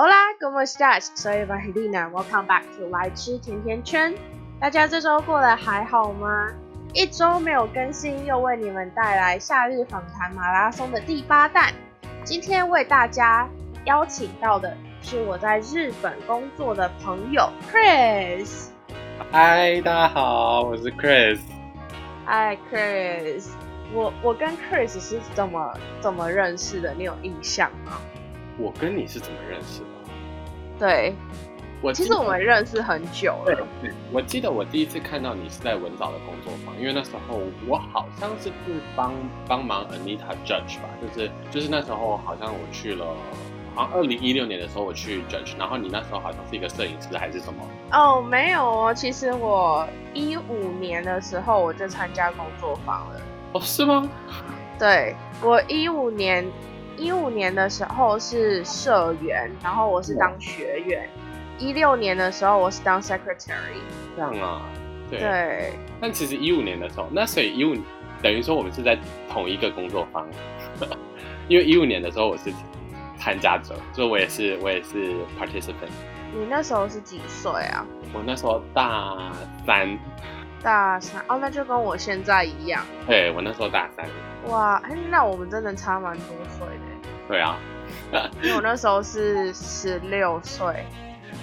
Hola, ¿cómo estás? Soy Valentina. Welcome back to 来吃甜甜圈。大家这周过得还好吗？一周没有更新，又为你们带来夏日访谈马拉松的第八弹。今天为大家邀请到的是我在日本工作的朋友 Chris。嗨，大家好，我是 Chris。嗨，Chris。我我跟 Chris 是怎么怎么认识的？你有印象吗？我跟你是怎么认识的？对，我其实我们认识很久了。对，我记得我第一次看到你是在文藻的工作坊，因为那时候我好像是是帮帮忙 Anita Judge 吧，就是就是那时候好像我去了，好像二零一六年的时候我去 Judge，然后你那时候好像是一个摄影师还是什么？哦，没有哦，其实我一五年的时候我就参加工作坊了。哦，是吗？对，我一五年一五年的时候是社员，然后我是当学员。一六年的时候我是当 secretary。这样啊？对。对。但其实一五年的时候，那所以一五等于说我们是在同一个工作坊，因为一五年的时候我是参加者，所以我也是我也是 participant。你那时候是几岁啊？我那时候大三。大三哦，那就跟我现在一样。对，我那时候大三。哇，哎，那我们真的差蛮多岁的。对啊，因为我那时候是十六岁。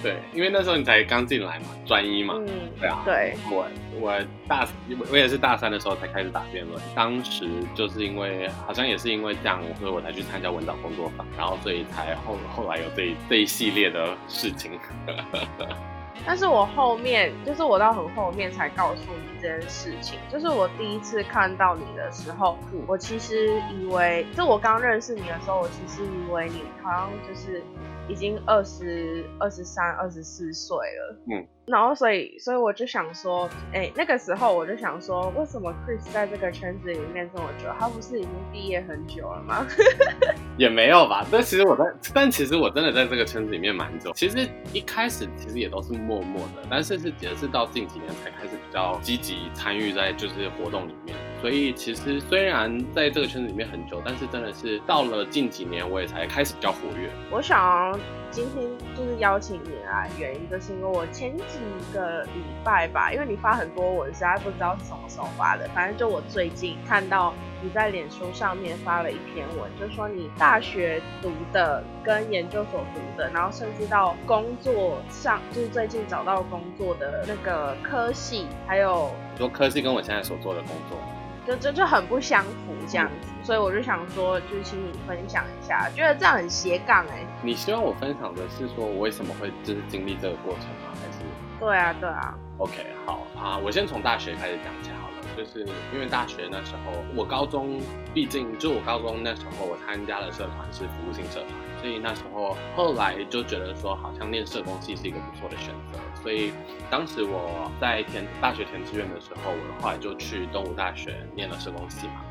对，因为那时候你才刚进来嘛，专一嘛。嗯，对啊。对，我我大我也是大三的时候才开始打辩论，当时就是因为好像也是因为这样，所以我才去参加文藻工作坊，然后所以才后后来有这这一系列的事情。但是我后面，就是我到很后面才告诉你这件事情。就是我第一次看到你的时候，我其实以为，就我刚认识你的时候，我其实以为你好像就是已经二十二、十三、二十四岁了。嗯。然后，所以，所以我就想说，哎，那个时候我就想说，为什么 Chris 在这个圈子里面这么久？他不是已经毕业很久了吗？也没有吧。但其实我在，但其实我真的在这个圈子里面蛮久。其实一开始其实也都是默默的，但是是也是到近几年才开始比较积极参与在就是活动里面。所以其实虽然在这个圈子里面很久，但是真的是到了近几年我也才开始比较活跃。我想今天就是邀请你来，原因就是因为我前几个礼拜吧，因为你发很多文，实在不知道是什么时候发的。反正就我最近看到你在脸书上面发了一篇文，就说你大学读的跟研究所读的，然后甚至到工作上，就是最近找到工作的那个科系，还有说科系跟我现在所做的工作。就就就很不相符这样子，所以我就想说，就是请你分享一下，觉得这样很斜杠哎。你希望我分享的是说我为什么会就是经历这个过程吗？还是？对啊，对啊。OK，好啊，我先从大学开始讲起好了。就是因为大学那时候，我高中毕竟就我高中那时候我参加的社团是服务性社团，所以那时候后来就觉得说好像念社工系是一个不错的选择。所以当时我在填大学填志愿的时候，我后来就去东吴大学念了社工系嘛。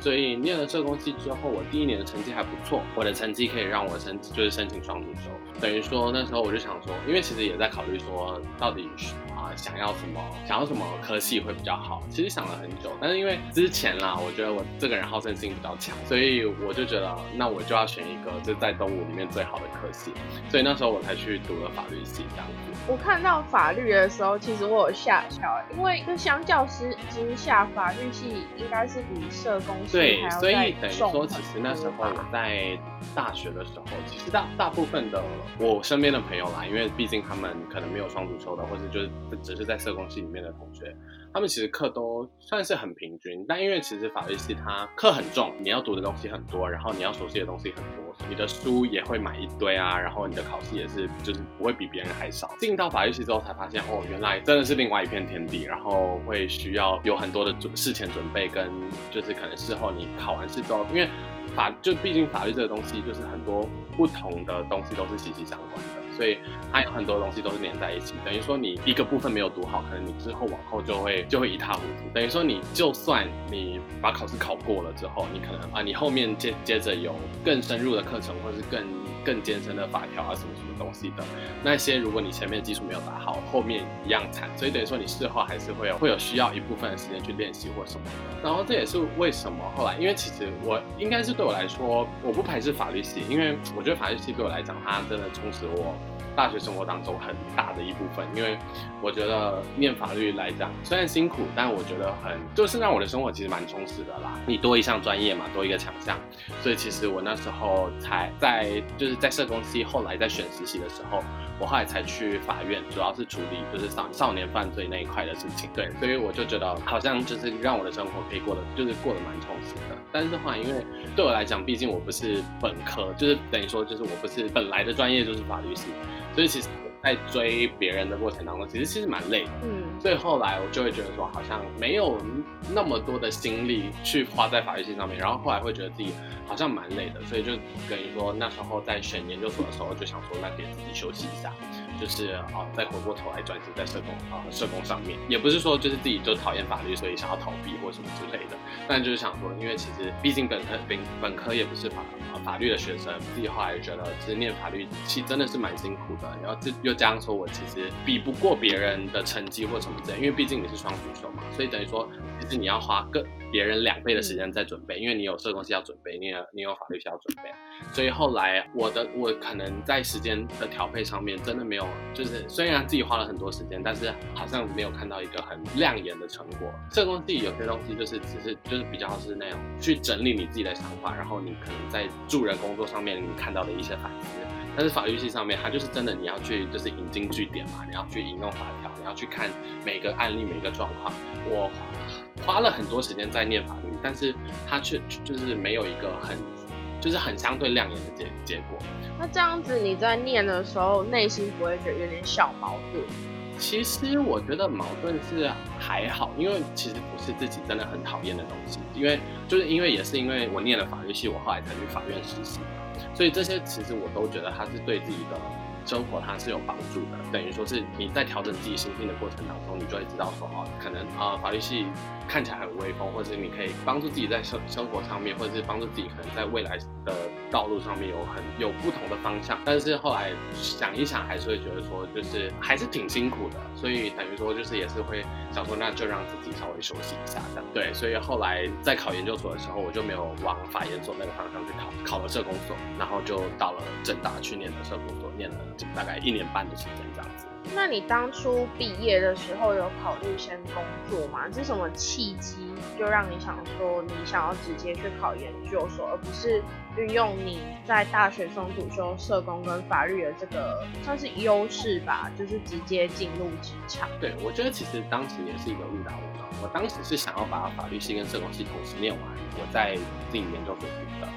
所以念了社工系之后，我第一年的成绩还不错，我的成绩可以让我申就是申请双主修。等于说那时候我就想说，因为其实也在考虑说到底啊想要什么，想要什么科系会比较好。其实想了很久，但是因为之前啦，我觉得我这个人好胜心比较强，所以我就觉得那我就要选一个就在东吴里面最好的科系。所以那时候我才去读了法律系这样子。我看到法律的时候，其实我有吓巧，因为就相较之之下，法律系应该是比社工系对，所以等于说，其实那时候我在大学的时候，其实大大部分的我身边的朋友啦，因为毕竟他们可能没有双主修的，或者就是只是在社工系里面的同学。他们其实课都算是很平均，但因为其实法律系它课很重，你要读的东西很多，然后你要熟悉的东西很多，你的书也会买一堆啊，然后你的考试也是就是不会比别人还少。进到法律系之后才发现，哦，原来真的是另外一片天地，然后会需要有很多的准事前准备，跟就是可能事后你考完试之后，因为法就毕竟法律这个东西就是很多不同的东西都是息息相关的。所以它有很多东西都是连在一起，等于说你一个部分没有读好，可能你之后往后就会就会一塌糊涂。等于说你就算你把考试考过了之后，你可能啊，你后面接接着有更深入的课程，或者是更更艰深的法条啊什么什么东西的。那些如果你前面基础没有打好，后面一样惨。所以等于说你事后还是会有会有需要一部分的时间去练习或什么。然后这也是为什么后来，因为其实我应该是对我来说，我不排斥法律系，因为我觉得法律系对我来讲，它真的充实我。大学生活当中很大的一部分，因为我觉得念法律来讲虽然辛苦，但我觉得很就是让我的生活其实蛮充实的啦。你多一项专业嘛，多一个强项，所以其实我那时候才在就是在社工系，后来在选实习的时候，我后来才去法院，主要是处理就是少少年犯罪那一块的事情。对，所以我就觉得好像就是让我的生活可以过得就是过得蛮充实的。但是的话，因为对我来讲，毕竟我不是本科，就是等于说就是我不是本来的专业就是法律系。所以其实，在追别人的过程当中，其实其实蛮累的。嗯，所以后来我就会觉得说，好像没有那么多的心力去花在法律系上面。然后后来会觉得自己好像蛮累的，所以就等于说那时候在选研究所的时候，就想说，那给自己休息一下。就是啊，再回过头来专心在社工啊社工上面，也不是说就是自己就讨厌法律，所以想要逃避或什么之类的。但就是想说，因为其实毕竟本科本本科也不是法法律的学生，自己后来觉得其实念法律系真的是蛮辛苦的。然后这又这样说我其实比不过别人的成绩或什么之类，因为毕竟你是双主修嘛，所以等于说其实你要花更别人两倍的时间在准备，因为你有社工系要准备，你有你有法律系要准备。所以后来我的我可能在时间的调配上面真的没有。就是虽然自己花了很多时间，但是好像没有看到一个很亮眼的成果。社工系有些东西就是只是就是比较是那种去整理你自己的想法，然后你可能在助人工作上面你看到的一些反思。但是法律系上面，它就是真的你要去就是引经据典嘛，你要去引用法条，你要去看每个案例每个状况。我花了很多时间在念法律，但是它却就是没有一个很。就是很相对亮眼的结结果。那这样子你在念的时候，内心不会觉得有点小矛盾？其实我觉得矛盾是还好，因为其实不是自己真的很讨厌的东西。因为就是因为也是因为我念了法律系，我后来才去法院实习，所以这些其实我都觉得它是对自己的生活它是有帮助的。等于说是你在调整自己心境的过程当中，你就会知道说哦，可能啊法律系。看起来很威风，或者是你可以帮助自己在生生活上面，或者是帮助自己可能在未来的道路上面有很有不同的方向。但是后来想一想，还是会觉得说，就是还是挺辛苦的。所以等于说，就是也是会想说，那就让自己稍微休息一下这样。对，所以后来在考研究所的时候，我就没有往法研所那个方向去考，考了社工所，然后就到了正大去念的社工所，念了大概一年半的时间这样。那你当初毕业的时候有考虑先工作吗？是什么契机就让你想说你想要直接去考研究所，而不是运用你在大学中主修社工跟法律的这个算是优势吧，就是直接进入职场？对，我觉得其实当时也是一个误打误撞。我当时是想要把法律系跟社工系同时念完，我在进研究所读的。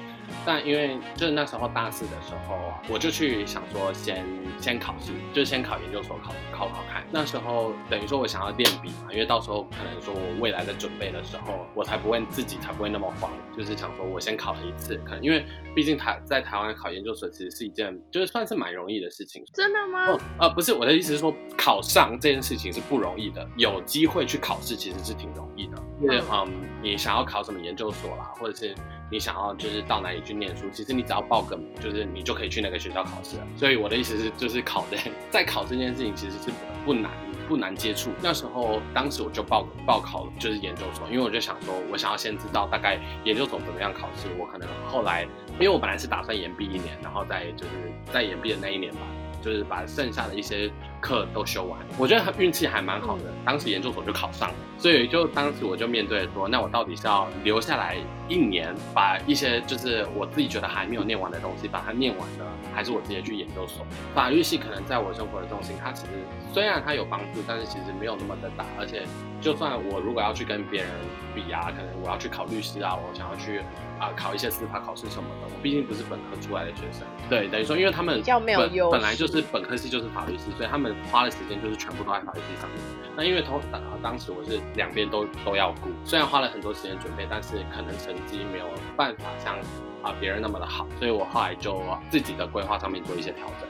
但因为就是那时候大四的时候，我就去想说先先考试，就先考研究所考考考看。那时候等于说我想要练笔嘛，因为到时候可能说我未来的准备的时候，我才不会自己才不会那么慌。就是想说我先考了一次，可能因为毕竟台在台湾考研究所其实是一件就是算是蛮容易的事情。真的吗？哦呃，不是，我的意思是说考上这件事情是不容易的，有机会去考试其实是挺容易的。因为嗯，你想要考什么研究所啦，或者是。你想要就是到哪里去念书，其实你只要报个名，就是你就可以去那个学校考试了。所以我的意思是，就是考的 在考这件事情其实是不难不难接触。那时候当时我就报报考了就是研究所，因为我就想说，我想要先知道大概研究所怎么样考试。我可能后来，因为我本来是打算延毕一年，然后再就是在延毕的那一年吧。就是把剩下的一些课都修完，我觉得他运气还蛮好的，当时研究所就考上了，所以就当时我就面对说，那我到底是要留下来一年，把一些就是我自己觉得还没有念完的东西把它念完呢，还是我直接去研究所？法律系可能在我生活的重心，它其实虽然它有帮助，但是其实没有那么的大，而且就算我如果要去跟别人比啊，可能我要去考律师啊，我想要去。啊，考一些司法考试什么的，我毕竟不是本科出来的学生，对，等于说，因为他们本本来就是本科系就是法律系，所以他们花的时间就是全部都在法律系上面。那因为同当当时我是两边都都要顾，虽然花了很多时间准备，但是可能成绩没有办法像啊别人那么的好，所以我后来就自己的规划上面做一些调整。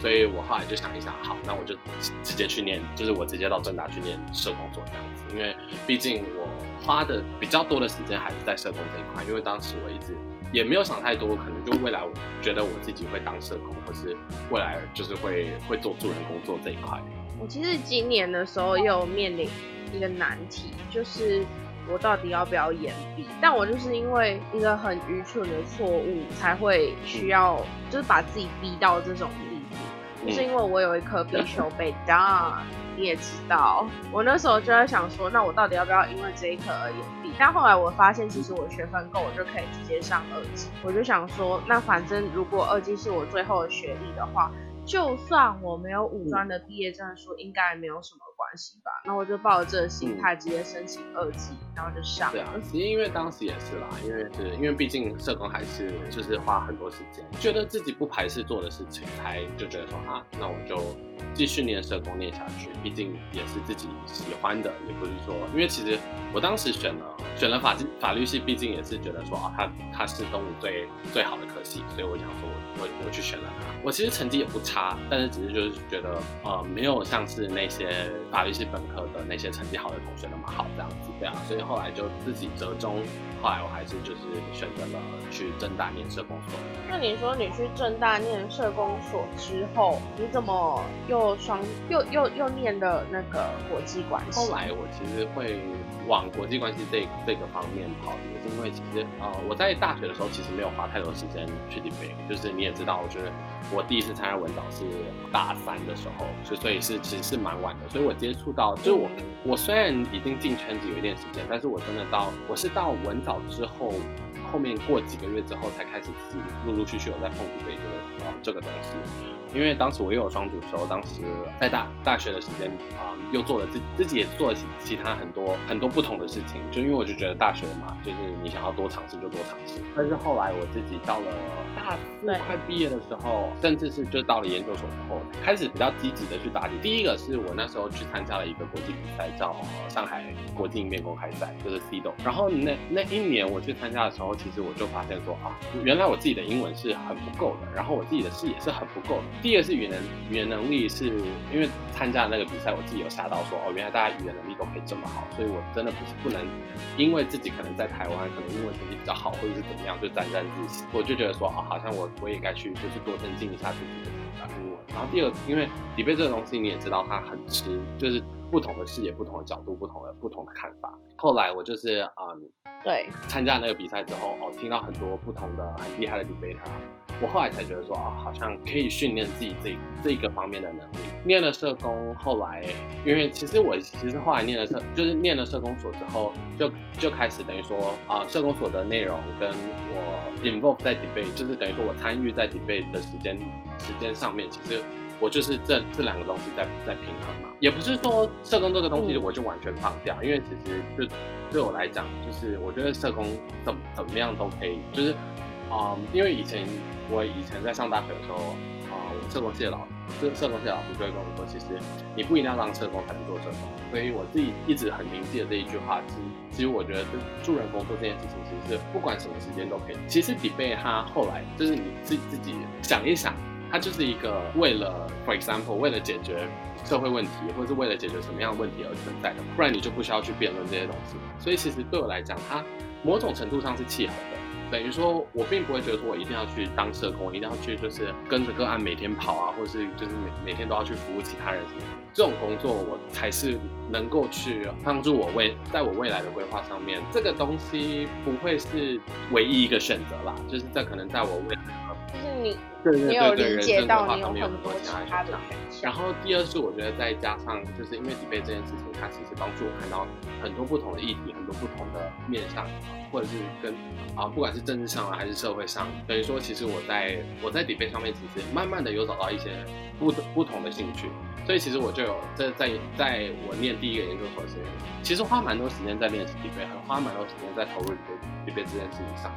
所以我后来就想一想，好，那我就直接去念，就是我直接到正大去念社工所这样子，因为毕竟我。花的比较多的时间还是在社工这一块，因为当时我一直也没有想太多，可能就未来我觉得我自己会当社工，或是未来就是会会做助人工作这一块。我其实今年的时候又面临一个难题，就是我到底要不要延毕？但我就是因为一个很愚蠢的错误，才会需要就是把自己逼到这种地步，就是因为我有一颗必修被 done。你也知道，我那时候就在想说，那我到底要不要因为这一科而延毕？但后来我发现，其实我学分够，我就可以直接上二级。我就想说，那反正如果二级是我最后的学历的话。就算我没有五专的毕业证书，应该没有什么关系吧？那我就抱着这个心态直接申请二级，然后就上。对啊，其实因为当时也是啦，因为是因为毕竟社工还是就是花很多时间，觉得自己不排斥做的事情，才就觉得说啊，那我就继续念社工念下去。毕竟也是自己喜欢的，也不是说，因为其实我当时选了选了法法律系，毕竟也是觉得说啊，它它是东吴最最好的科系，所以我想说我我我去选了它。我其实成绩也不差。但是只是就是觉得，呃，没有像是那些法律系本科的那些成绩好的同学那么好这样子，对啊，所以后来就自己折中，后来我还是就是选择了去正大念社工所。那你说你去正大念社工所之后，你怎么又双又又又念的那个国际关系？后来我其实会往国际关系这这个方面跑，也是因为其实呃我在大学的时候其实没有花太多时间去准备，就是你也知道，我觉得我第一次参加文藻。是大三的时候，就所以是其实是蛮晚的，所以我接触到就是我我虽然已经进圈子有一点时间，但是我真的到我是到文藻之后，后面过几个月之后才开始自己陆陆续续有在碰古贝这个这个东西。因为当时我又有双主修，当时在大大学的时间啊，又做了自自己也做了其其他很多很多不同的事情，就因为我就觉得大学嘛，就是你想要多尝试就多尝试。但是后来我自己到了大四快毕业的时候，甚至是就到了研究所之后，开始比较积极的去打理。第一个是我那时候去参加了一个国际比赛，叫上海国际应变公开赛，就是 CDO。然后那那一年我去参加的时候，其实我就发现说啊，原来我自己的英文是很不够的，然后我自己的视野是很不够的。第二是语言语言能力，是因为参加那个比赛，我自己有吓到说，哦，原来大家语言能力都可以这么好，所以我真的不是不能，因为自己可能在台湾，可能英文成绩比较好，或者是怎么样，就沾沾自喜，我就觉得说，哦，好像我我也该去，就是多增进一下自己的英文。然后第二，因为底背这个东西你也知道，它很吃，就是不同的视野、不同的角度、不同的不同的看法。后来我就是嗯，对，参加那个比赛之后，哦，听到很多不同的很厉害的 debater。我后来才觉得说啊，好像可以训练自己这这一个方面的能力。念了社工，后来因为其实我其实后来念了社，就是念了社工所之后，就就开始等于说啊，社工所的内容跟我 involve 在 debate，就是等于说我参与在 debate 的时间时间上面，其实我就是这这两个东西在在平衡嘛。也不是说社工这个东西我就完全放掉，因为其实就对我来讲，就是我觉得社工怎怎么样都可以，就是啊，因为以前。我以前在上大学的时候，啊，我们社工系的老，社社工系的老师就会跟我说，其实你不一定要当社工才能做社工。所以我自己一直很铭记的这一句话，其实其实我觉得助人工作这件事情，其实是不管什么时间都可以。其实底背他后来就是你自自己想一想，它就是一个为了，for example，为了解决社会问题，或者是为了解决什么样的问题而存在的，不然你就不需要去辩论这些东西。所以其实对我来讲，它某种程度上是契合的。等于说，我并不会觉得说我一定要去当社工，一定要去就是跟着个案每天跑啊，或是就是每每天都要去服务其他人什么。这种工作我才是能够去帮助我未在我未来的规划上面，这个东西不会是唯一一个选择啦。就是这可能在我未来，就是你对对对对人生规划上面有很多其他的。然后第二是我觉得再加上就是因为底背这件事情，它其实帮助我看到很多不同的议题，很多不同的面向。或者是跟啊，不管是政治上啊，还是社会上，等于说，其实我在我在底背上面，其实慢慢的有找到一些不不同的兴趣，所以其实我就有在在在我念第一个研究所时，其实花蛮多时间在练习底背，还花蛮多时间在投入底背这件事情上。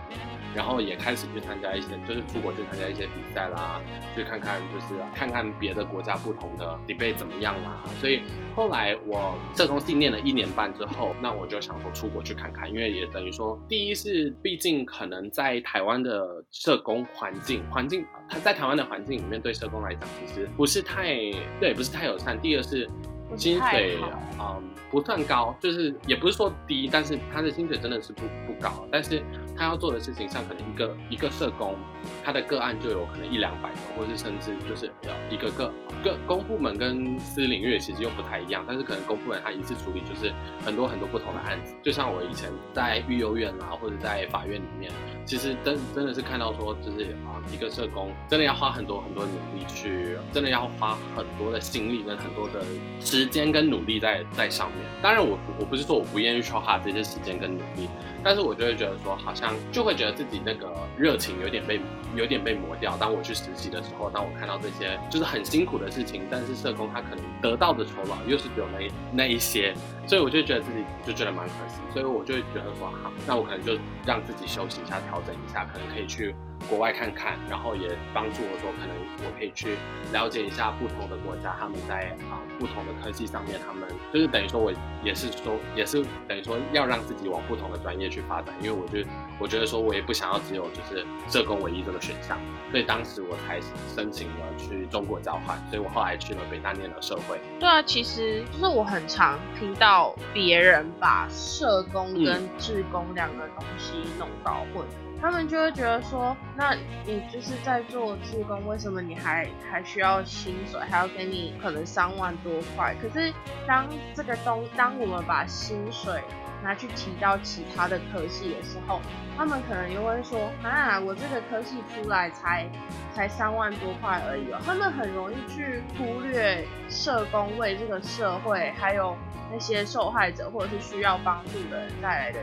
然后也开始去参加一些，就是出国去参加一些比赛啦，去看看就是看看别的国家不同的 debate 怎么样啦。所以后来我社工系念了一年半之后，那我就想说出国去看看，因为也等于说，第一是毕竟可能在台湾的社工环境环境，他在台湾的环境里面对社工来讲其实不是太对，不是太友善。第二是。薪水嗯不算高，就是也不是说低，但是他的薪水真的是不不高。但是他要做的事情，像可能一个一个社工，他的个案就有可能一两百个，或是甚至就是要一个个个公部门跟私领域其实又不太一样，但是可能公部门他一次处理就是很多很多不同的案子，就像我以前在育幼院啊，或者在法院里面，其实真真的是看到说，就是啊一个社工真的要花很多很多努力去，真的要花很多的心力跟很多的时间跟努力在在上面。当然我我不是说我不愿意花这些时间跟努力。但是我就会觉得说，好像就会觉得自己那个热情有点被有点被磨掉。当我去实习的时候，当我看到这些就是很辛苦的事情，但是社工他可能得到的酬劳又是只有那那一些，所以我就觉得自己就觉得蛮可惜。所以我就会觉得说，好，那我可能就让自己休息一下，调整一下，可能可以去。国外看看，然后也帮助我说，可能我可以去了解一下不同的国家，他们在啊不同的科技上面，他们就是等于说，我也是说，也是等于说要让自己往不同的专业去发展，因为我就，我觉得说我也不想要只有就是社工唯一这个选项，所以当时我才申请了去中国交换，所以我后来去了北大念了社会。对啊，其实就是我很常听到别人把社工跟志工两个东西弄搞混。他们就会觉得说，那你就是在做志工，为什么你还还需要薪水，还要给你可能三万多块？可是当这个东，当我们把薪水拿去提到其他的科系的时候，他们可能又会说，啊，我这个科系出来才才三万多块而已哦。他们很容易去忽略社工为这个社会还有。那些受害者或者是需要帮助的人带来的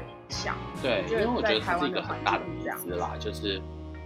对，因为我觉得它是一个很大的迷思啦，就是，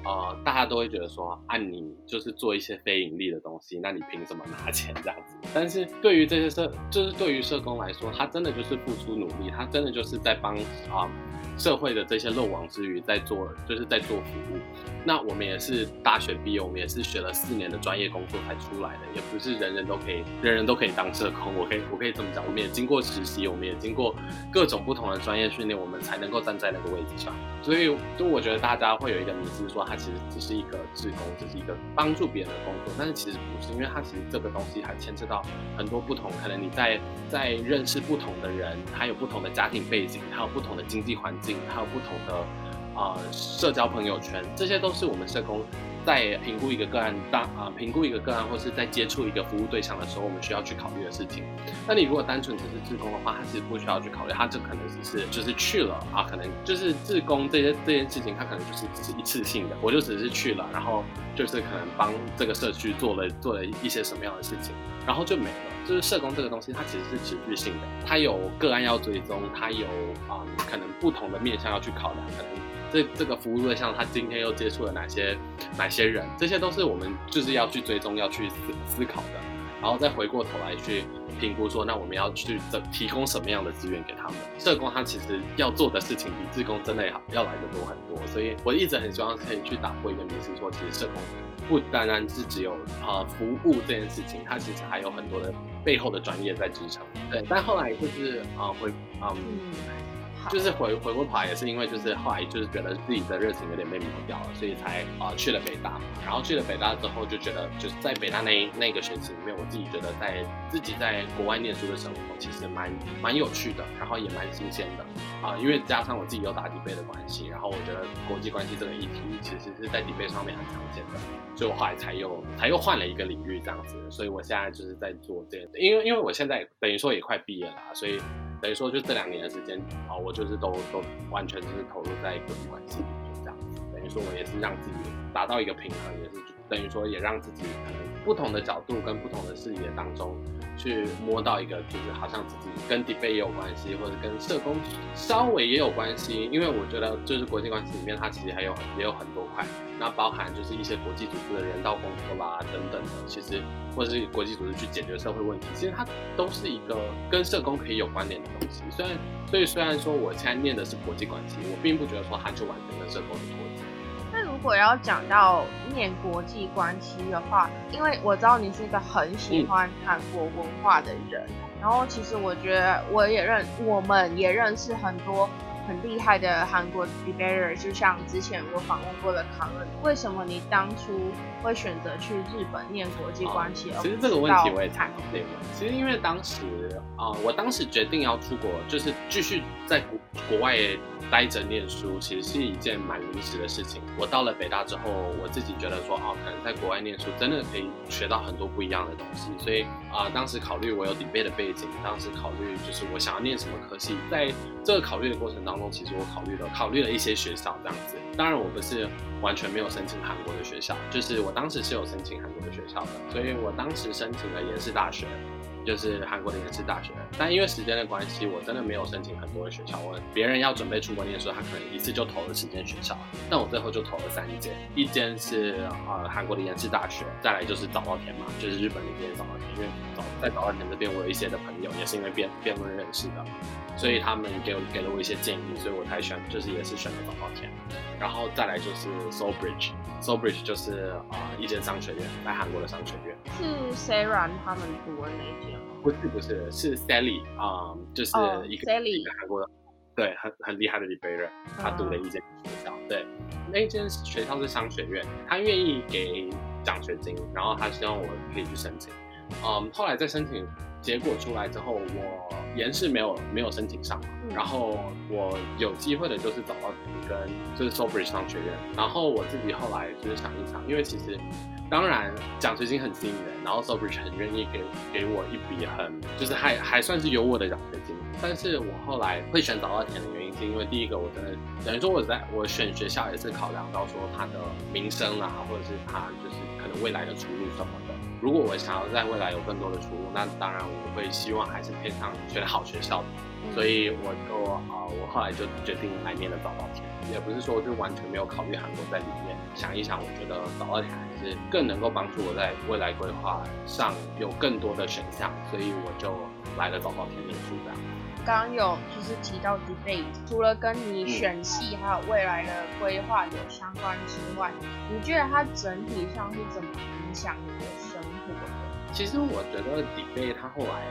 呃，大家都会觉得说，啊你就是做一些非盈利的东西，那你凭什么拿钱这样子？但是对于这些社，就是对于社工来说，他真的就是付出努力，他真的就是在帮啊。社会的这些漏网之鱼在做，就是在做服务。那我们也是大学毕业，我们也是学了四年的专业工作才出来的，也不是人人都可以，人人都可以当社工。我可以，我可以这么讲，我们也经过实习，我们也经过各种不同的专业训练，我们才能够站在那个位置上。所以，就我觉得大家会有一个迷思，说它其实只是一个志工，只是一个帮助别人的工作，但是其实不是，因为它其实这个东西还牵涉到很多不同，可能你在在认识不同的人，还有不同的家庭背景，还有不同的经济环环境。还有不同的啊社交朋友圈，这些都是我们社工在评估一个个案当啊评估一个个案，或是在接触一个服务对象的时候，我们需要去考虑的事情。那你如果单纯只是志工的话，他其实不需要去考虑，他这可能只是就是去了啊，可能就是志工这些这件事情，他可能就是只是一次性的，我就只是去了，然后就是可能帮这个社区做了做了一些什么样的事情，然后就没了。就是社工这个东西，它其实是持续性的，它有个案要追踪，它有啊可能不同的面向要去考量，可能这这个服务对象他今天又接触了哪些哪些人，这些都是我们就是要去追踪要去思思考的，然后再回过头来去评估说，那我们要去提供什么样的资源给他们？社工他其实要做的事情比志工真的要要来的多很多，所以我一直很希望可以去打破一个迷思，说其实社工。不单单是只有啊服务这件事情，它其实还有很多的背后的专业在支撑。对，但后来就是啊会嗯。就是回回过头来也是因为就是后来就是觉得自己的热情有点被磨掉了，所以才啊去了北大。然后去了北大之后就觉得就是在北大那那个学期里面，我自己觉得在自己在国外念书的生活其实蛮蛮有趣的，然后也蛮新鲜的啊。因为加上我自己有打底背的关系，然后我觉得国际关系这个议题其实是在底背上面很常见的，所以我后来才又才又换了一个领域这样子。所以我现在就是在做这，因为因为我现在等于说也快毕业了，所以。等于说，就这两年的时间，啊，我就是都都完全就是投入在一个关系里面这样子。等于说，我也是让自己达到一个平衡，也是等于说，也让自己可能不同的角度跟不同的视野当中。去摸到一个，就是好像自己跟 DIP 也有关系，或者跟社工稍微也有关系，因为我觉得就是国际关系里面，它其实还有也有很多块，那包含就是一些国际组织的人道工作啦等等的，其实或者是国际组织去解决社会问题，其实它都是一个跟社工可以有关联的东西。虽然所以虽然说我现在念的是国际关系，我并不觉得说它就完全跟社工脱节。如果要讲到念国际关系的话，因为我知道你是一个很喜欢韩国文化的人，然后其实我觉得我也认，我们也认识很多很厉害的韩国 debater，就像之前我访问过的康恩。为什么你当初会选择去日本念国际关系？其实这个问题我也谈过。其实因为当时啊，我当时决定要出国，就是继续在国国外待着念书，其实是一件蛮临时的事情。我到了北大之后，我自己觉得说，哦，可能在国外念书真的可以学到很多不一样的东西。所以啊，当时考虑我有 debate 的背景，当时考虑就是我想要念什么科系，在这个考虑的过程当中，其实我考虑了考虑了一些学校这样子。当然，我不是完全没有申请韩国的学校，就是我当时是有申请韩国的学校的，所以我当时申请了延世大学。就是韩国的延世大学，但因为时间的关系，我真的没有申请很多的学校。我别人要准备出国念书，他可能一次就投了十间学校，但我最后就投了三间，一间是呃韩国的延世大学，再来就是早稻田嘛，就是日本那边早稻田，因为早在早稻田这边我有一些的朋友，也是因为辩辩论认识的，所以他们给我给了我一些建议，所以我才选，就是也是选了早稻田。然后再来就是 s o u l b r i d g e s o u l Bridge 就是啊一间商学院，在韩国的商学院。是 Sarah 他们读的那间？不是不是，是 Sally 啊，就是一个一个韩国的，对，很很厉害的 debater，他读了一间学校。对，那间学校是商学院，他愿意给奖学金，然后他希望我可以去申请。嗯，后来在申请结果出来之后，我延世没有没有申请上，然后我有机会的就是找到跟就是 Sobridge 商学院，然后我自己后来就是想一想，因为其实当然奖学金很吸引人，然后 Sobridge 很愿意给给我一笔很就是还还算是有我的奖学金，但是我后来会选找到田的原因是因为第一个我真的等于说我在我选学校也是考量到说他的名声啊，或者是他就是可能未来的出路什么的。如果我想要在未来有更多的出路，那当然我会希望还是偏向选好学校的，所以我就啊，我后来就决定来念了早稻田，也不是说就完全没有考虑韩国在里面。想一想，我觉得早稻田还是更能够帮助我在未来规划上有更多的选项，所以我就来了早稻田念书这样。刚刚有就是提到 debate，除了跟你选系还有未来的规划有相关之外，你觉得它整体上是怎么影响你的？其实我觉得 debate 它后来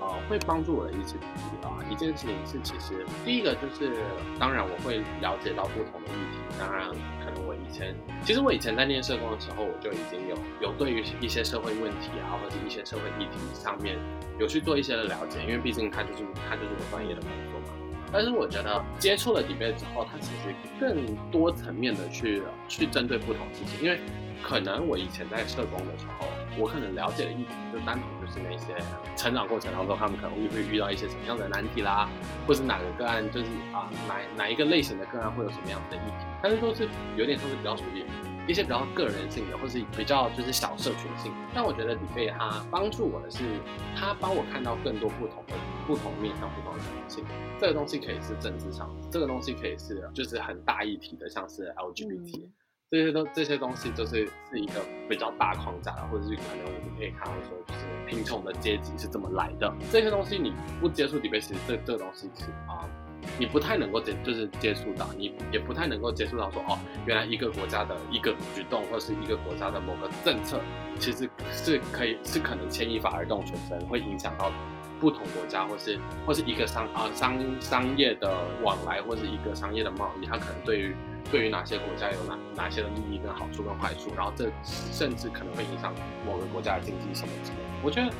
呃会帮助我的一直啊一件事情是，其实第一个就是当然我会了解到不同的议题，当然可能我以前其实我以前在念社工的时候，我就已经有有对于一些社会问题啊或者一些社会议题上面。有去做一些的了解，因为毕竟它就是它就是我专业的工作嘛。但是我觉得接触了 debate 之后，它其实更多层面的去去针对不同事情。因为可能我以前在社工的时候，我可能了解的议题就单纯就是那些成长过程当中他们可能会遇到一些什么样的难题啦，或是哪个个案就是啊哪哪一个类型的个案会有什么样的议题。但是说是有点像是比较属于。一些比较个人性的，或是比较就是小社群性，但我觉得李贝他帮助我的是，他帮我看到更多不同的不同面向、不同的可能性。这个东西可以是政治上，这个东西可以是就是很大议题的，像是 LGBT，这些都这些东西就是是一个比较大框架的，或者是可能我们可以看到说，就是贫穷的阶级是怎么来的。这些东西你不接触李贝，其实这这东西是啊。你不太能够接，就是接触到，你也不太能够接触到说，哦，原来一个国家的一个举动，或是一个国家的某个政策，其实是可以是可能牵一发而动全身，会影响到不同国家，或是或是一个商啊商商业的往来，或是一个商业的贸易，它可能对于对于哪些国家有哪哪些的利益跟好处跟坏处，然后这甚至可能会影响某个国家的经济什么之类的。我觉得。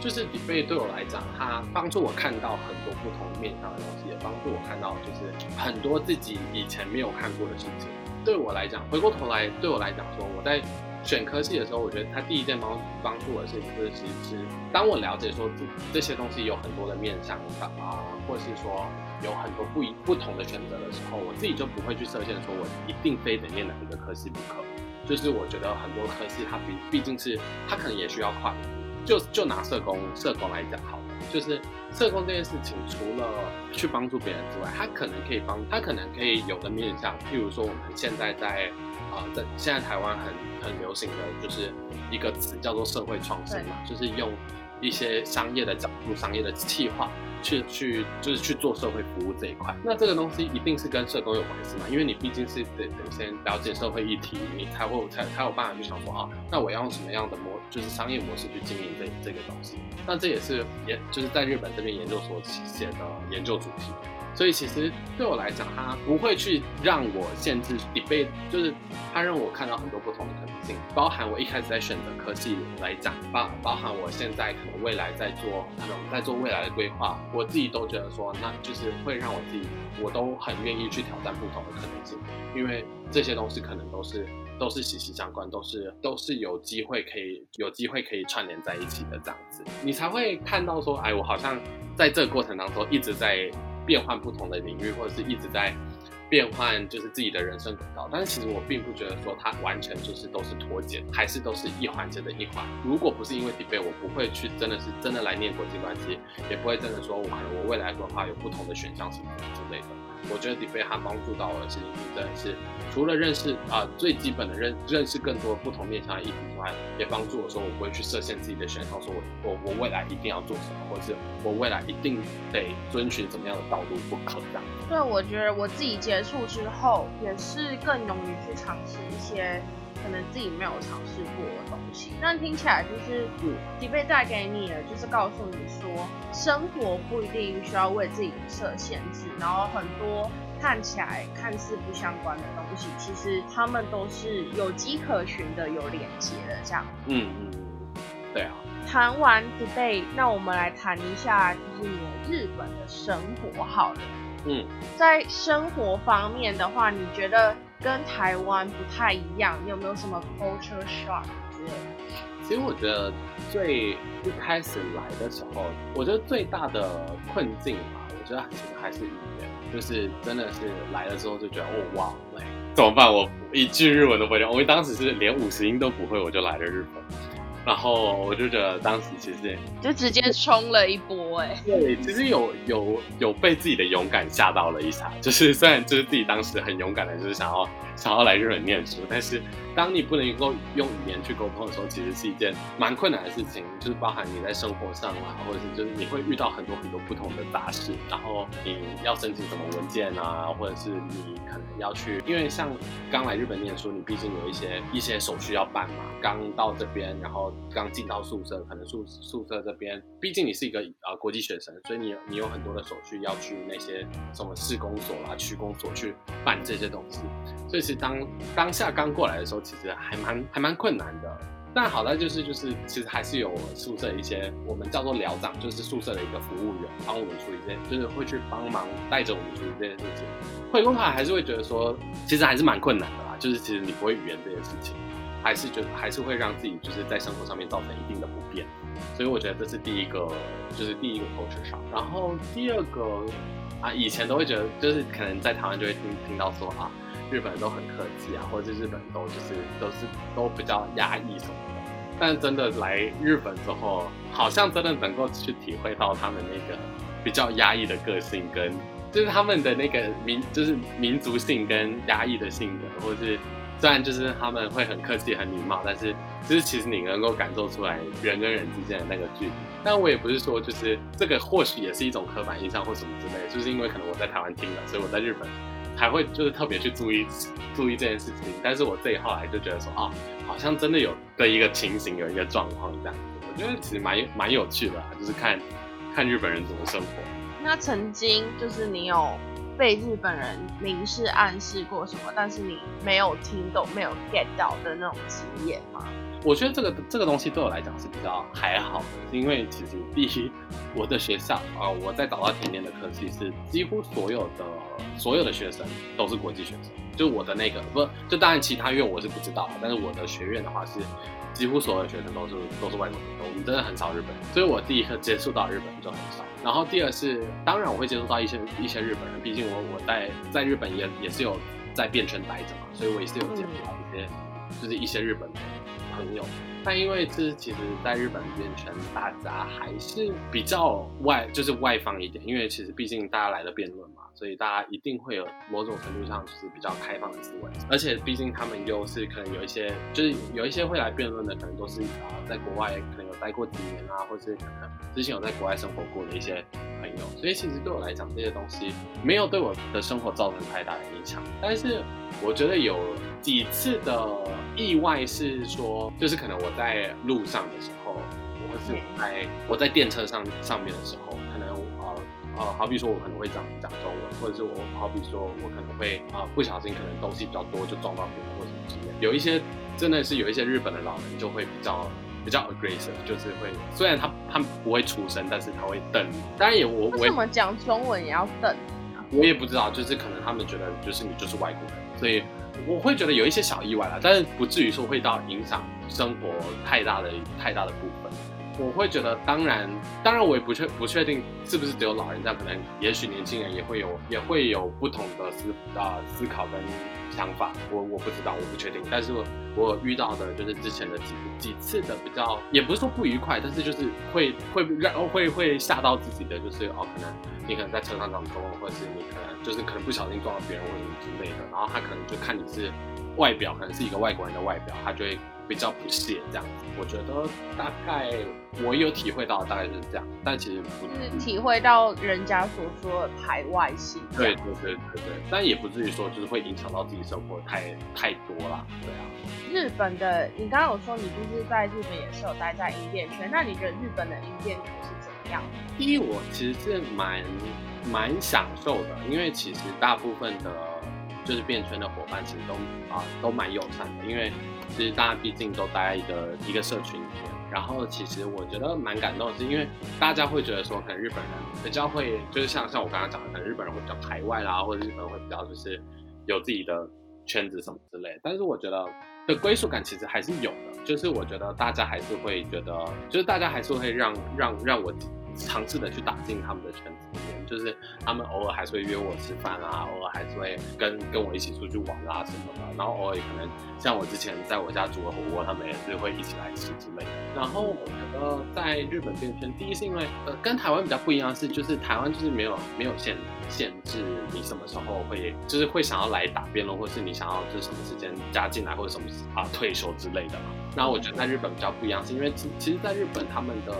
就是 debate 对我来讲，它帮助我看到很多不同面向的东西，也帮助我看到就是很多自己以前没有看过的事情。对我来讲，回过头来对我来讲说，我在选科系的时候，我觉得它第一件帮帮助我的事情，就是其实当我了解说这这些东西有很多的面向啊，或者是说有很多不一不同的选择的时候，我自己就不会去设限，说我一定非得念哪一个科系不可。就是我觉得很多科系它毕毕竟是它可能也需要跨。就就拿社工社工来讲好了，就是社工这件事情，除了去帮助别人之外，它可能可以帮，它可能可以有的面向，譬如说我们现在在啊，在现在台湾很很流行的就是一个词叫做社会创新嘛，就是用一些商业的角度、商业的计划。去去就是去做社会服务这一块，那这个东西一定是跟社工有关系嘛？因为你毕竟是得得先了解社会议题，你才会才才有办法去想说啊，那我要用什么样的模，就是商业模式去经营这这个东西。那这也是研就是在日本这边研究所写的研究主题。所以其实对我来讲，他不会去让我限制 debate，就是他让我看到很多不同的可能性，包含我一开始在选择科技来讲，包包含我现在可能未来在做那种在做未来的规划，我自己都觉得说，那就是会让我自己，我都很愿意去挑战不同的可能性，因为这些东西可能都是。都是息息相关，都是都是有机会可以有机会可以串联在一起的这样子，你才会看到说，哎，我好像在这个过程当中一直在变换不同的领域，或者是一直在变换就是自己的人生轨道。但是其实我并不觉得说它完全就是都是脱节，还是都是一环接着一环。如果不是因为 d e b a t 我不会去真的是真的来念国际关系，也不会真的说我可能我未来规划有不同的选项什么之类的。我觉得 DFA 帮助到我的事情，真的是。除了认识啊最基本的认认识更多不同面向的议题之外，也帮助我说我不会去设限自己的选项，说我我我未来一定要做什么，或者是我未来一定得遵循怎么样的道路不可这样。对，我觉得我自己结束之后，也是更勇于去尝试一些可能自己没有尝试过的东西。那听起来就是迪贝带给你的，就是告诉你说，生活不一定需要为自己设限制，然后很多。看起来看似不相关的东西，其实他们都是有迹可循的、有连接的。这样，嗯嗯，对啊。谈完 debate，那我们来谈一下，就是你日本的生活好了。嗯，在生活方面的话，你觉得跟台湾不太一样？你有没有什么 culture shock 之类的？其实我觉得最一开始来的时候，我觉得最大的困境吧，我觉得其实还是语言。就是真的是来了之后就觉得哦哇，怎么办？我一句日文都不会讲，我当时是连五十音都不会，我就来了日本。然后我就觉得当时其实就直接冲了一波哎，对，其实有有有被自己的勇敢吓到了一下，就是虽然就是自己当时很勇敢的，就是想要想要来日本念书，但是当你不能够用语言去沟通的时候，其实是一件蛮困难的事情，就是包含你在生活上啊，或者是就是你会遇到很多很多不同的杂事，然后你要申请什么文件啊，或者是你可能要去，因为像刚来日本念书，你毕竟有一些一些手续要办嘛，刚到这边，然后。刚进到宿舍，可能宿宿舍这边，毕竟你是一个呃国际学生，所以你你有很多的手续要去那些什么市公所啦、区公所去办这些东西。所以是当当下刚过来的时候，其实还蛮还蛮困难的。但好在就是就是其实还是有宿舍一些我们叫做寮长，就是宿舍的一个服务员，帮我们处理这些，就是会去帮忙带着我们处理这件事情。会工团还是会觉得说，其实还是蛮困难的啦，就是其实你不会语言这件事情。还是觉得还是会让自己就是在生活上面造成一定的不便，所以我觉得这是第一个，就是第一个 culture shock。然后第二个啊，以前都会觉得就是可能在台湾就会听听到说啊，日本人都很客气啊，或者是日本都就是都是都比较压抑什么的。但真的来日本之后，好像真的能够去体会到他们那个比较压抑的个性，跟就是他们的那个民就是民族性跟压抑的性格，或者是。虽然就是他们会很客气、很礼貌，但是就是其实你能够感受出来人跟人之间的那个距离。但我也不是说就是这个或许也是一种刻板印象或什么之类的，就是因为可能我在台湾听了，所以我在日本才会就是特别去注意注意这件事情。但是我自己后来就觉得说，哦，好像真的有的一个情形，有一个状况这样子，我觉得其实蛮蛮有趣的，就是看看日本人怎么生活。那曾经就是你有。被日本人明示暗示过什么，但是你没有听懂、没有 get 到的那种经验吗？我觉得这个这个东西对我来讲是比较还好的，因为其实第一，我的学校啊，我在找到甜点的科系是几乎所有的所有的学生都是国际学生，就我的那个不，就当然其他院我是不知道，但是我的学院的话是几乎所有的学生都是都是外国人，我们真的很少日本人，所以我第一个接触到日本就很少。然后第二是，当然我会接触到一些一些日本人，毕竟我我在在日本也也是有在变圈待着嘛，所以我也是有接触到一些就是一些日本的朋友。但因为是其实在日本变圈，大家还是比较外就是外放一点，因为其实毕竟大家来了辩论嘛，所以大家一定会有某种程度上就是比较开放的思维。而且毕竟他们又是可能有一些就是有一些会来辩论的，可能都是啊在国外可能有待过几年啊，或是可能。之前有在国外生活过的一些朋友，所以其实对我来讲，这些东西没有对我的生活造成太大的影响。但是我觉得有几次的意外是说，就是可能我在路上的时候，或是在我在电车上上面的时候，呃呃，好比说我可能会讲讲中文，或者是我好比说我可能会啊、不小心可能东西比较多就撞到别人或什么之类的。有一些真的是有一些日本的老人就会比较比较 aggressive，就是会虽然他他们不会出声，但是他会瞪你。当然也我我为什么讲中文也要瞪？我也不知道，就是可能他们觉得就是你就是外国人，所以我会觉得有一些小意外啦，但是不至于说会到影响生活太大的太大的部分。我会觉得，当然，当然，我也不确不确定是不是只有老人家，可能也许年轻人也会有也会有不同的思啊、思考跟想法，我我不知道，我不确定。但是我我遇到的就是之前的几几次的比较，也不是说不愉快，但是就是会会让会会吓到自己的，就是哦，可能你可能在车上当中，或者是你可能就是可能不小心撞到别人或者什么之类的，然后他可能就看你是外表，可能是一个外国人的外表，他就会比较不屑这样子。我觉得大概我有体会到，大概就是这样，但其实是体会到人家所说的排外性。对对对对对，但也不至于说就是会影响到自己生活太太多啦，对啊。日本的，你刚刚有说你就是在日本也是有待在音电圈，那你觉得日本的音电圈是怎么样？第一，我其实是蛮蛮享受的，因为其实大部分的，就是变圈的伙伴其实都啊、都蛮友善的，因为其其实大家毕竟都待在一个一个社群里面。然后其实我觉得蛮感动的是，因为大家会觉得说，可能日本人比较会，就是像像我刚刚讲的，可能日本人会比较排外啦，或者日本人会比较就是有自己的圈子什么之类。但是我觉得的归属感其实还是有的，就是我觉得大家还是会觉得，就是大家还是会让让让我尝试的去打进他们的圈子里面，就是他们偶尔还是会约我吃饭啊，偶尔还是会跟跟我一起出去玩啊、什么的，然后偶尔可能像我之前在我家煮的火锅，他们也是会一起来吃之类的。然后我觉得在日本变圈，第一是因为呃跟台湾比较不一样是，就是台湾就是没有没有限限制你什么时候会就是会想要来打辩论，或是你想要就是什么时间加进来或者什么啊退休之类的嘛。那我觉得在日本比较不一样，是因为其其实在日本他们的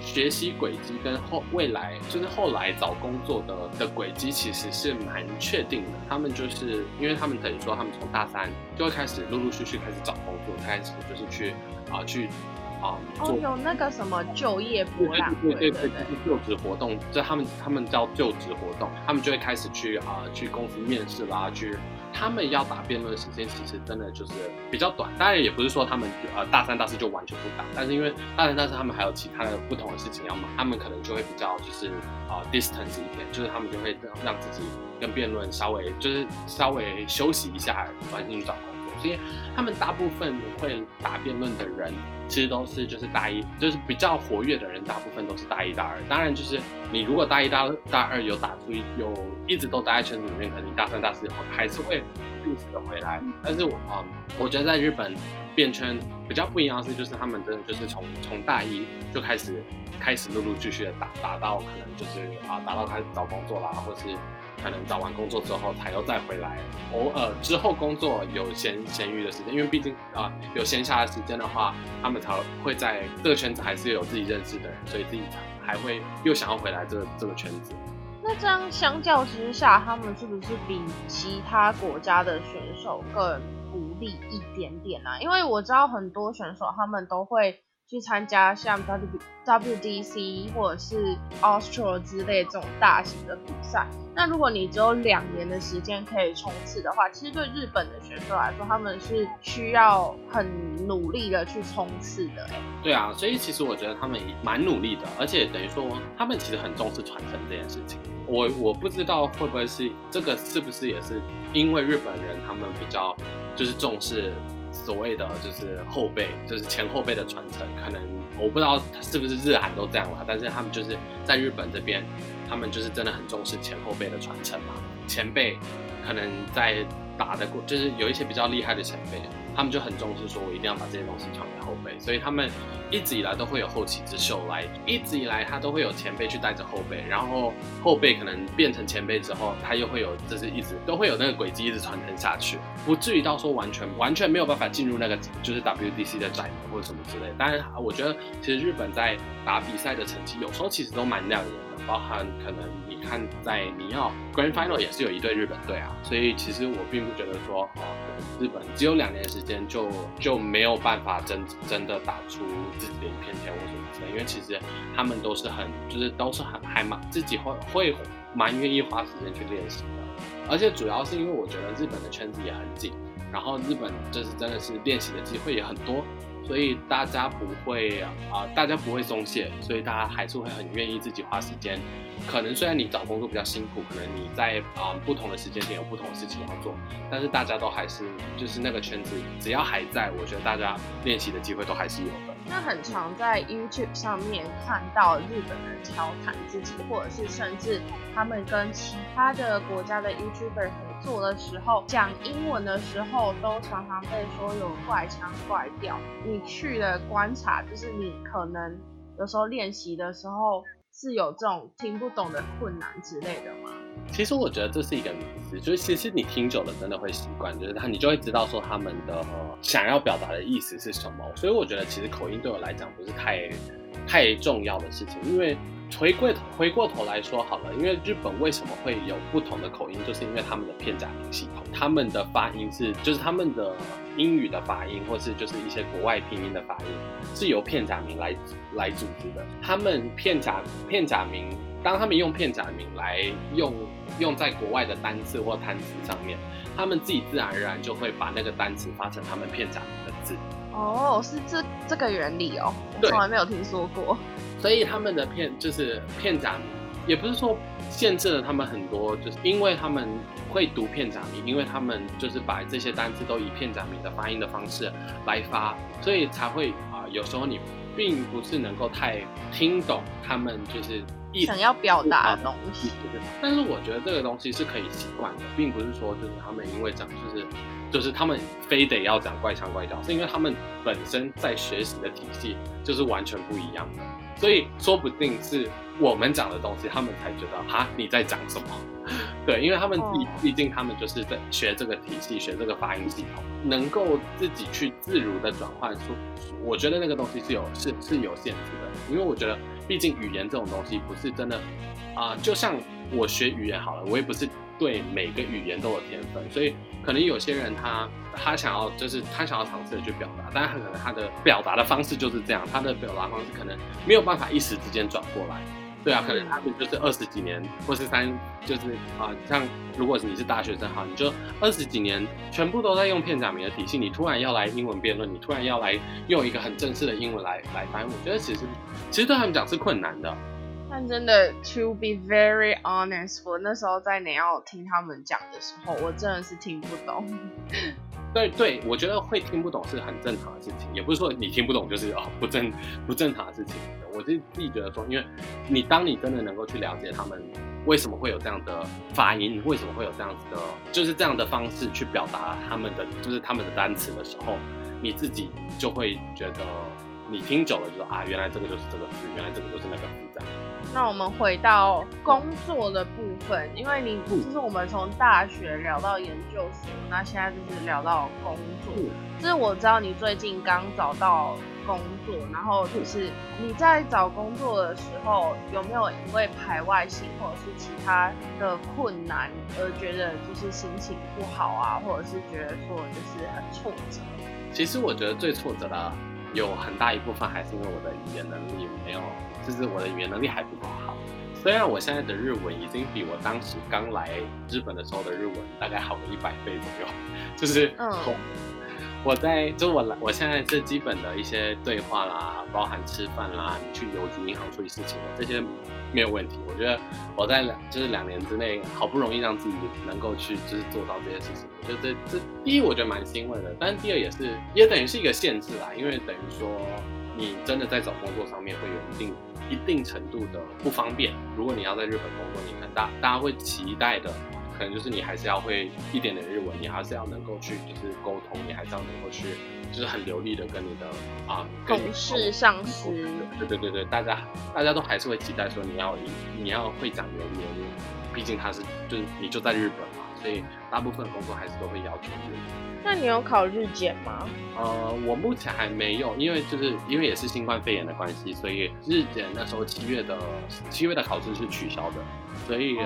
学习轨迹跟后未来就是后来找工作的的轨迹其实是蛮确定的。他们就是因为他们等于说他们从大三就会开始陆陆续续开始找工作，开始就是去啊、去啊、做哦，有那个什么就业博对览会，对对对对不对？就职活动，就他们他们叫就职活动，他们就会开始去啊、去公司面试啦，去他们要打辩论的时间其实真的就是比较短，当然也不是说他们呃大三大四就完全不打，但是因为大三大四他们还有其他的不同的事情要忙，他们可能就会比较就是啊、distance 一点，就是他们就会让让自己跟辩论稍微就是稍微休息一下，专心去找工作，所以他们大部分会打辩论的人。其实都是就是大一，就是比较活跃的人，大部分都是大一、大二。当然，就是你如果大一、大大二有打出有一直都待在圈子里面，可能你大三、大四还是会定时的回来。但是我啊、我觉得在日本变圈比较不一样的是，就是他们真的就是从从大一就开始开始陆陆续续的打打到可能就是啊打到开始找工作啦，或是可能找完工作之后才又再回来。偶尔之后工作有闲闲余的时间，因为毕竟啊、有闲暇的时间的话，他们才会在这个圈子还是有自己认识的人，所以自己还会又想要回来这个这个圈子。那这样相较之下，他们是不是比其他国家的选手更不利一点点啊？因为我知道很多选手他们都会去参加像 W WDC 或者是 Austro 之类这种大型的比赛。那如果你只有两年的时间可以冲刺的话，其实对日本的选手来说，他们是需要很努力的去冲刺的、对啊，所以其实我觉得他们蛮努力的，而且等于说他们其实很重视传承这件事情。我我不知道会不会是这个是不是也是因为日本人他们比较就是重视所谓的就是后辈，就是前后辈的传承，可能我不知道是不是日韩都这样啦，但是他们就是在日本这边，他们就是真的很重视前后辈的传承嘛。前辈可能在打的过，就是有一些比较厉害的前辈，他们就很重视说，我一定要把这些东西传给后辈，所以他们一直以来都会有后起之秀来，一直以来他都会有前辈去带着后辈，然后后辈可能变成前辈之后，他又会有就是一直都会有那个轨迹一直传承下去，不至于到说完全完全没有办法进入那个就是 WDC 的窄门或者什么之类。当然，我觉得其实日本在打比赛的成绩有时候其实都蛮亮眼的，包含可能你看在你要 Grand Final 也是有一队日本队啊，所以其实我并不觉得说哦，日本只有两年时间就就没有办法真真的打出自己的一片天或什么之分，因为其实他们都是很就是都是很还蛮自己会会蛮愿意花时间去练习的，而且主要是因为我觉得日本的圈子也很紧，然后日本就是真的是练习的机会也很多。所以大家不会啊，大家不会松懈，所以大家还是会很愿意自己花时间。可能虽然你找工作比较辛苦，可能你在啊不同的时间点有不同的事情要做，但是大家都还是就是那个圈子，只要还在，我觉得大家练习的机会都还是有那很常在 YouTube 上面看到日本人调侃自己，或者是甚至他们跟其他的国家的 YouTuber 合作的时候，讲英文的时候，都常常被说有怪腔怪调。你去了观察，就是你可能有时候练习的时候是有这种听不懂的困难之类的吗？其实我觉得这是一个名词，就是其实你听久了真的会习惯，就是他你就会知道说他们的想要表达的意思是什么。所以我觉得其实口音对我来讲不是太太重要的事情，因为回过头回过头来说好了，因为日本为什么会有不同的口音，就是因为他们的片假名系统，他们的发音是就是他们的英语的发音，或是就是一些国外拼音的发音是由片假名来来组织的，他们片假片假名。当他们用片假名来用用在国外的单词或单词上面，他们自己自然而然就会把那个单词发成他们片假名的字。哦，是这这个原理哦，我从来没有听说过。所以他们的片就是片假名，也不是说限制了他们很多，就是因为他们会读片假名，因为他们就是把这些单词都以片假名的发音的方式来发，所以才会啊，有时候你并不是能够太听懂他们就是。想要表达的东西，但是我觉得这个东西是可以习惯的，并不是说就是他们因为讲就是就是他们非得要讲怪腔怪调，是因为他们本身在学习的体系就是完全不一样的，所以说不定是我们讲的东西，他们才觉得哈你在讲什么？对，因为他们自己毕竟他们就是在学这个体系，学这个发音系统，能够自己去自如的转换出，我觉得那个东西是有是是有限制的，因为我觉得。毕竟语言这种东西不是真的，啊，就像我学语言好了，我也不是对每个语言都有天分，所以可能有些人他他想要就是他想要尝试的去表达，但是他可能他的表达的方式就是这样，他的表达方式可能没有办法一时之间转过来。对啊，可能他们就是二十几年，或是三，就是啊，像如果你是大学生哈，你就二十几年全部都在用片假名的体系，你突然要来英文辩论，你突然要来用一个很正式的英文来来翻，我觉得其实其实对他们讲是困难的。但真的，to be very honest，我那时候在你要听他们讲的时候，我真的是听不懂。对对，我觉得会听不懂是很正常的事情，也不是说你听不懂就是哦不正不正常的事情。我就自己觉得说，因为你当你真的能够去了解他们为什么会有这样的发音，为什么会有这样子的，就是这样的方式去表达他们的，就是他们的单词的时候，你自己就会觉得，你听久了就说啊，原来这个就是这个字，原来这个就是那个字这样。那我们回到工作的部分，因为你就是我们从大学聊到研究所，那现在就是聊到工作。就是我知道你最近刚找到工作，然后就是你在找工作的时候，有没有因为排外性或者是其他的困难而觉得就是心情不好啊，或者是觉得说就是很挫折？其实我觉得最挫折的有很大一部分还是因为我的语言能力没有。就是我的语言能力还不够好，虽然我现在的日文已经比我当时刚来日本的时候的日文大概好了一百倍左右，就是嗯，我在就我来，我现在最基本的一些对话啦，包含吃饭啦，你去邮局银行处理事情这些没有问题。我觉得我在两就是两年之内好不容易让自己能够去就是做到这些事情，我觉得这这第一我觉得蛮欣慰的，但是第二也是也等于是一个限制啦，因为等于说你真的在找工作上面会有一定。一定程度的不方便。如果你要在日本工作，你可能大大家会期待的，可能就是你还是要会一点点日文，你还是要能够去就是沟通，你还是要能够去就是很流利的跟你的啊同事、上司，对对对对，大家大家都还是会期待说你要你要会讲流利的日语，毕竟他是就是你就在日本嘛，所以大部分工作还是都会要求日检。那你有考日检吗？呃，我目前还没有，因为就是因为也是新冠肺炎的关系，所以日检那时候七月的七月的考试是取消的，所以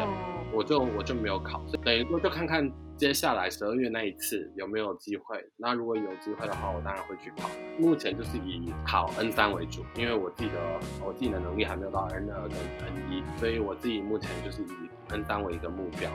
我就我就没有考，等于说就看看接下来十二月那一次有没有机会？那如果有机会的话，我当然会去考。目前就是以考 N 三为主，因为我自己的我自己的能力还没有到 N 二跟 N 一，所以我自己目前就是以 N 三为一个目标。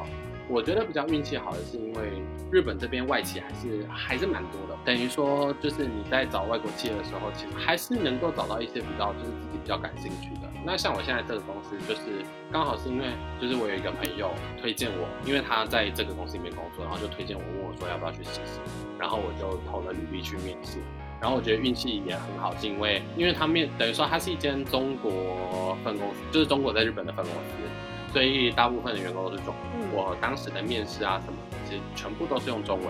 我觉得比较运气好的是，因为日本这边外企还是还是蛮多的，等于说就是你在找外国企业的时候，其实还是能够找到一些比较就是自己比较感兴趣的。那像我现在这个公司，就是刚好是因为就是我有一个朋友推荐我，因为他在这个公司里面工作，然后就推荐我，问我说要不要去实习，然后我就投了履历去面试，然后我觉得运气也很好，是因为因为他面等于说它是一间中国分公司，就是中国在日本的分公司。所以大部分的员工都是中，我当时的面试啊什么，其实全部都是用中文，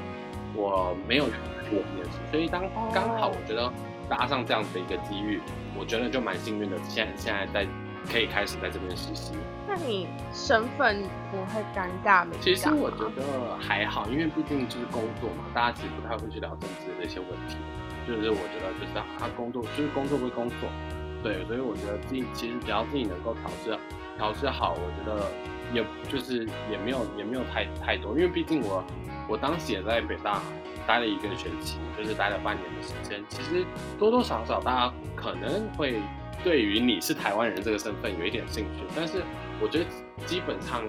我没有我面试，所以当刚好我觉得搭上这样子的一个机遇，我觉得就蛮幸运的。现在现在在可以开始在这边实习。那你身份不会尴尬吗？其实我觉得还好，因为毕竟就是工作嘛，大家其实不太会去聊政治的一些问题。就是我觉得就是他工作就是工作归工作，对，所以我觉得自己其实只要自己能够调试。调试好，我觉得也就是也没有也没有太太多，因为毕竟我我当时也在北大待了一个学期，就是待了半年的时间。其实多多少少大家可能会对于你是台湾人这个身份有一点兴趣，但是我觉得基本上，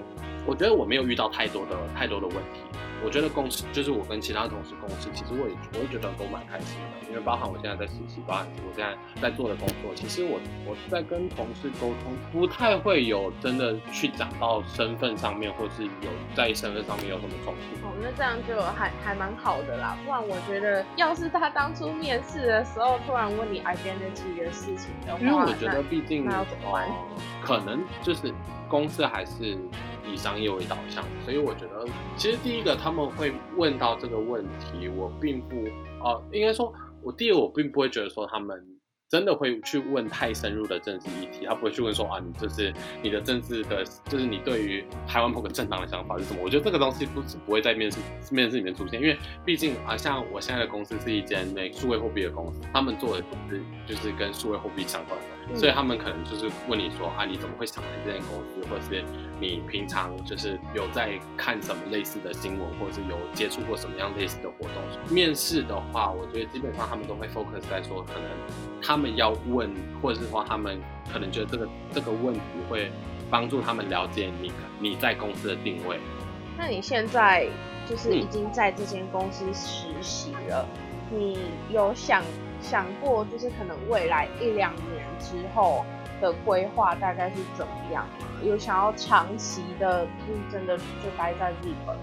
我觉得我没有遇到太多的太多的问题。我觉得共事就是我跟其他同事共事，其实我也我也觉得都蛮开心的，因为包含我现在在实习，包含我现在在做的工作，其实我我在跟同事沟通，不太会有真的去讲到身份上面，或是有在身份上面有什么冲突。哦，那这样就还还蛮好的啦。不然我觉得，要是他当初面试的时候突然问你 identity 的事情的话，因为我觉得毕竟？可能就是公司还是。以商业为导向，所以我觉得，其实第一个他们会问到这个问题，我并不，哦，应该说，我第一我并不会觉得说他们。真的会去问太深入的政治议题，他不会去问说啊，你就是你的政治的，就是你对于台湾某个政党的想法是什么？我觉得这个东西不是不会在面试面试里面出现，因为毕竟啊，像我现在的公司是一间那数位货币的公司，他们做的就是就是跟数位货币相关的，所以他们可能就是问你说啊，你怎么会想来这间公司，或者是你平常就是有在看什么类似的新闻，或者是有接触过什么样类似的活动？面试的话，我觉得基本上他们都会 focus 在说可能他。他们要问，或者是说他们可能觉得这个这个问题会帮助他们了解你你在公司的定位。那你现在就是已经在这间公司实习了，你有想想过就是可能未来一两年之后的规划大概是怎么样吗？有想要长期的，就是真的就待在日本？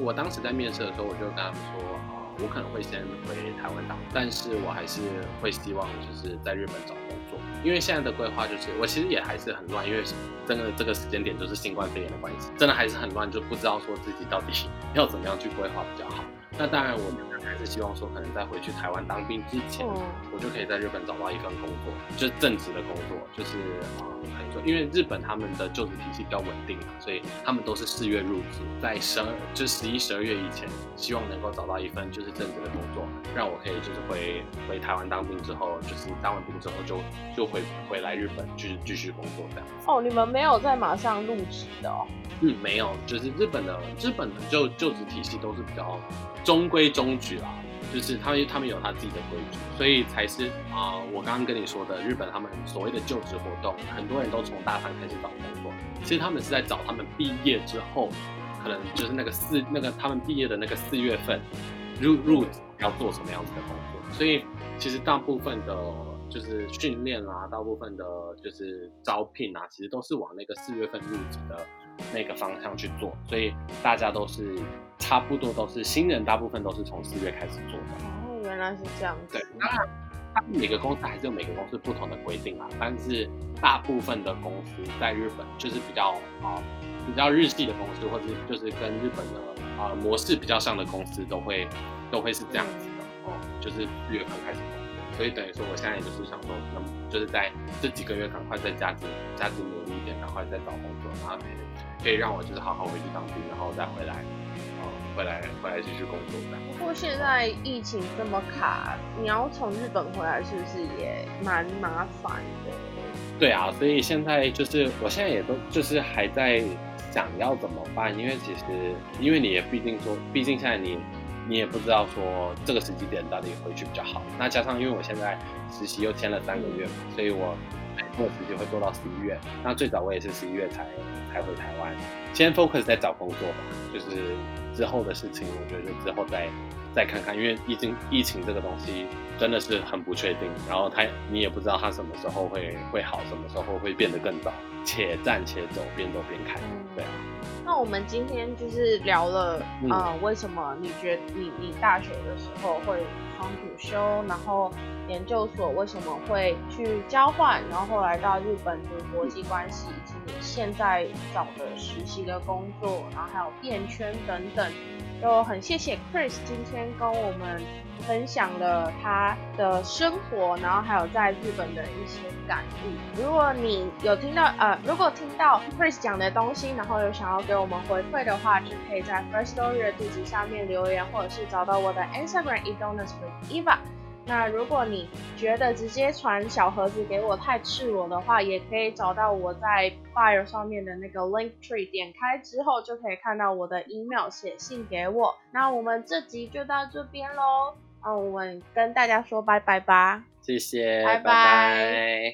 我当时在面试的时候，我就跟他们说。我可能会先回台湾打，但是我还是会希望就是在日本找工作，因为现在的规划就是我其实也还是很乱，因为真的这个时间点就是新冠肺炎的关系，真的还是很乱，就不知道说自己到底 要怎么样去规划比较好。那当然，我还是希望说，可能在回去台湾当兵之前，我就可以在日本找到一份工作，就是正职的工作，就是啊，可以说，因为日本他们的就职体系比较稳定嘛，所以他们都是四月入职，在十二就十一、十二月以前，希望能够找到一份就是正职的工作，让我可以就是回回台湾当兵之后，就是当完兵之后就就回回来日本继续继续工作这样。哦，你们没有在马上入职的哦？嗯，没有，就是日本的日本的就就职体系都是比较。中规中矩啦，就是他们他们有他自己的规矩，所以才是啊，我刚刚跟你说的日本他们所谓的就职活动，很多人都从大三开始找工作，其实他们是在找他们毕业之后，可能就是那个四那个他们毕业的那个四月份入入职要做什么样子的工作，所以其实大部分的就是训练啊，大部分的就是招聘啊，其实都是往那个四月份入职的。那个方向去做，所以大家都是差不多都是新人，大部分都是从四月开始做的。哦，原来是这样。对，当然，每个公司还是有每个公司不同的规定啊。但是大部分的公司在日本就是比较啊比较日系的公司，或者就是跟日本的啊模式比较像的公司，都会都会是这样子的哦，就是四月份开始工作。所以等于说，我现在也就是想说，能就是在这几个月赶快再加紧加紧努力一点，赶快再找工作，然后可以。让我就是好好回去当兵，然后再回来，呃，回来回来继续工作的。不过现在疫情这么卡，你要从日本回来是不是也蛮麻烦的？对啊，所以现在就是我现在也都就是还在想要怎么办，因为其实因为你也毕竟说，毕竟现在你你也不知道说这个时机点到底回去比较好。那加上因为我现在实习又签了三个月嘛，所以我做实习会做到十一月。那最早我也是十一月才才回台湾，先 focus 在找工作吧，就是之后的事情，我觉得之后再再看看，因为疫情疫情这个东西真的是很不确定，然后它你也不知道它什么时候会会好，什么时候会变得更糟，且战且走，边走边看，对啊。那我们今天就是聊了，呃，为什么你觉得你你大学的时候会主修，然后研究所为什么会去交换，然后后来到日本的国际关系，以及你现在找的实习的工作，然后还有变圈等等。就很谢谢 Chris 今天跟我们分享了他的生活，然后还有在日本的一些感悟。如果你有听到呃，如果听到 Chris 讲的东西，然后有想要给我们回馈的话，就可以在 First Story 的地址下面留言，或者是找到我的 Instagram e d o n u s with Eva。那如果你觉得直接传小盒子给我太赤裸的话，也可以找到我在 bio 上面的那个 link tree，点开之后就可以看到我的 email，写信给我。那我们这集就到这边喽，那我们跟大家说拜拜吧，谢谢，拜拜。